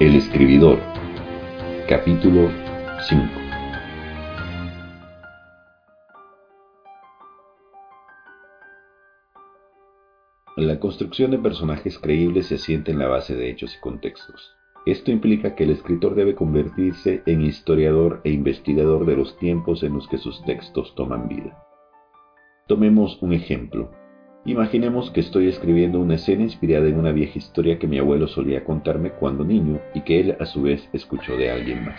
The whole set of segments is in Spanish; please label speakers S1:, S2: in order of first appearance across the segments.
S1: El escribidor. Capítulo 5. La construcción de personajes creíbles se asienta en la base de hechos y contextos. Esto implica que el escritor debe convertirse en historiador e investigador de los tiempos en los que sus textos toman vida. Tomemos un ejemplo. Imaginemos que estoy escribiendo una escena inspirada en una vieja historia que mi abuelo solía contarme cuando niño y que él a su vez escuchó de alguien más.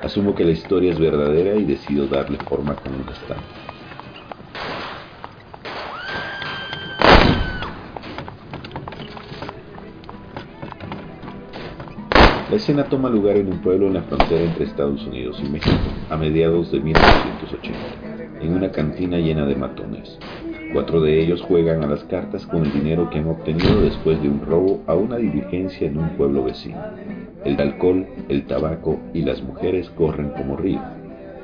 S1: Asumo que la historia es verdadera y decido darle forma con un estante. La escena toma lugar en un pueblo en la frontera entre Estados Unidos y México, a mediados de 1980, en una cantina llena de matones. Cuatro de ellos juegan a las cartas con el dinero que han obtenido después de un robo a una diligencia en un pueblo vecino. El alcohol, el tabaco y las mujeres corren como río.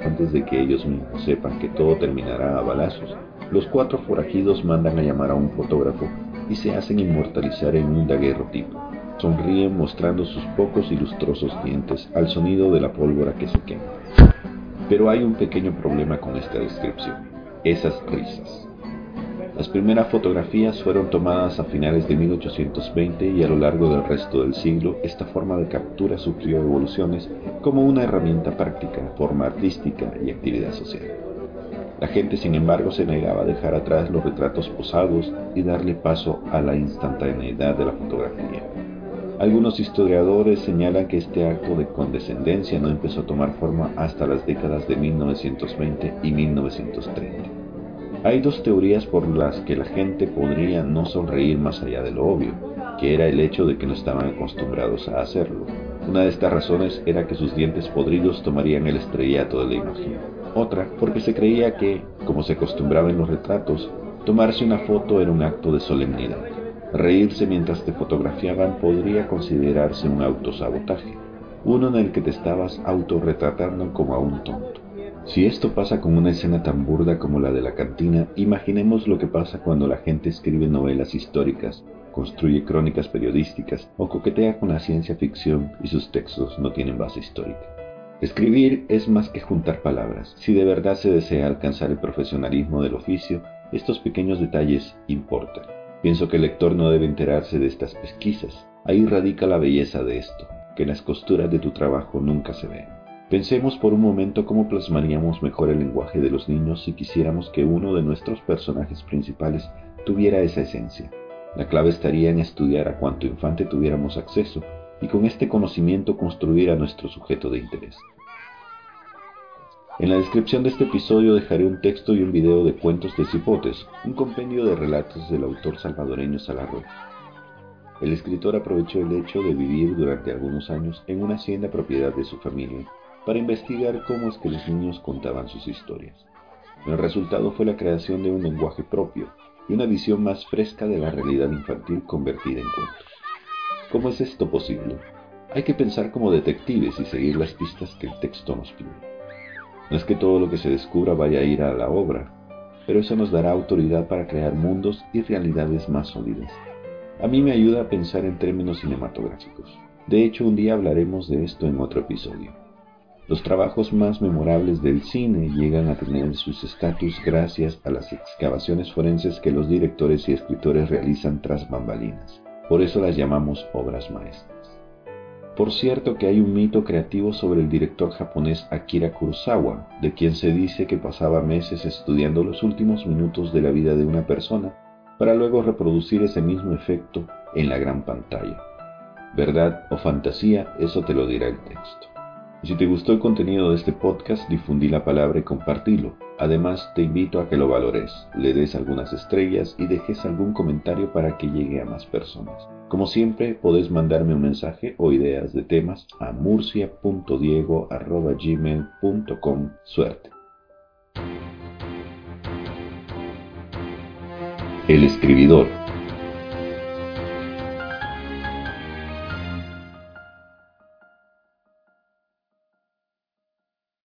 S1: Antes de que ellos mismos sepan que todo terminará a balazos, los cuatro forajidos mandan a llamar a un fotógrafo y se hacen inmortalizar en un daguerrotipo. Sonríen mostrando sus pocos y lustrosos dientes al sonido de la pólvora que se quema. Pero hay un pequeño problema con esta descripción. Esas risas. Las primeras fotografías fueron tomadas a finales de 1820 y a lo largo del resto del siglo esta forma de captura sufrió evoluciones como una herramienta práctica, forma artística y actividad social. La gente, sin embargo, se negaba a dejar atrás los retratos posados y darle paso a la instantaneidad de la fotografía. Algunos historiadores señalan que este acto de condescendencia no empezó a tomar forma hasta las décadas de 1920 y 1930. Hay dos teorías por las que la gente podría no sonreír más allá de lo obvio, que era el hecho de que no estaban acostumbrados a hacerlo. Una de estas razones era que sus dientes podridos tomarían el estrellato de la imagen. Otra, porque se creía que, como se acostumbraba en los retratos, tomarse una foto era un acto de solemnidad. Reírse mientras te fotografiaban podría considerarse un autosabotaje, uno en el que te estabas autorretratando como a un tonto. Si esto pasa con una escena tan burda como la de la cantina, imaginemos lo que pasa cuando la gente escribe novelas históricas, construye crónicas periodísticas o coquetea con la ciencia ficción y sus textos no tienen base histórica. Escribir es más que juntar palabras. Si de verdad se desea alcanzar el profesionalismo del oficio, estos pequeños detalles importan. Pienso que el lector no debe enterarse de estas pesquisas. Ahí radica la belleza de esto, que las costuras de tu trabajo nunca se ven. Pensemos por un momento cómo plasmaríamos mejor el lenguaje de los niños si quisiéramos que uno de nuestros personajes principales tuviera esa esencia. La clave estaría en estudiar a cuánto infante tuviéramos acceso y con este conocimiento construir a nuestro sujeto de interés. En la descripción de este episodio dejaré un texto y un video de cuentos de cipotes, un compendio de relatos del autor salvadoreño Salarro. El escritor aprovechó el hecho de vivir durante algunos años en una hacienda propiedad de su familia para investigar cómo es que los niños contaban sus historias. El resultado fue la creación de un lenguaje propio y una visión más fresca de la realidad infantil convertida en cuentos. ¿Cómo es esto posible? Hay que pensar como detectives y seguir las pistas que el texto nos pide. No es que todo lo que se descubra vaya a ir a la obra, pero eso nos dará autoridad para crear mundos y realidades más sólidas. A mí me ayuda a pensar en términos cinematográficos. De hecho, un día hablaremos de esto en otro episodio. Los trabajos más memorables del cine llegan a tener sus estatus gracias a las excavaciones forenses que los directores y escritores realizan tras bambalinas. Por eso las llamamos obras maestras. Por cierto que hay un mito creativo sobre el director japonés Akira Kurosawa, de quien se dice que pasaba meses estudiando los últimos minutos de la vida de una persona para luego reproducir ese mismo efecto en la gran pantalla. ¿Verdad o fantasía? Eso te lo dirá el texto. Si te gustó el contenido de este podcast, difundí la palabra y compartilo. Además, te invito a que lo valores, le des algunas estrellas y dejes algún comentario para que llegue a más personas. Como siempre, podés mandarme un mensaje o ideas de temas a murcia.diego.gmail.com. Suerte. El escribidor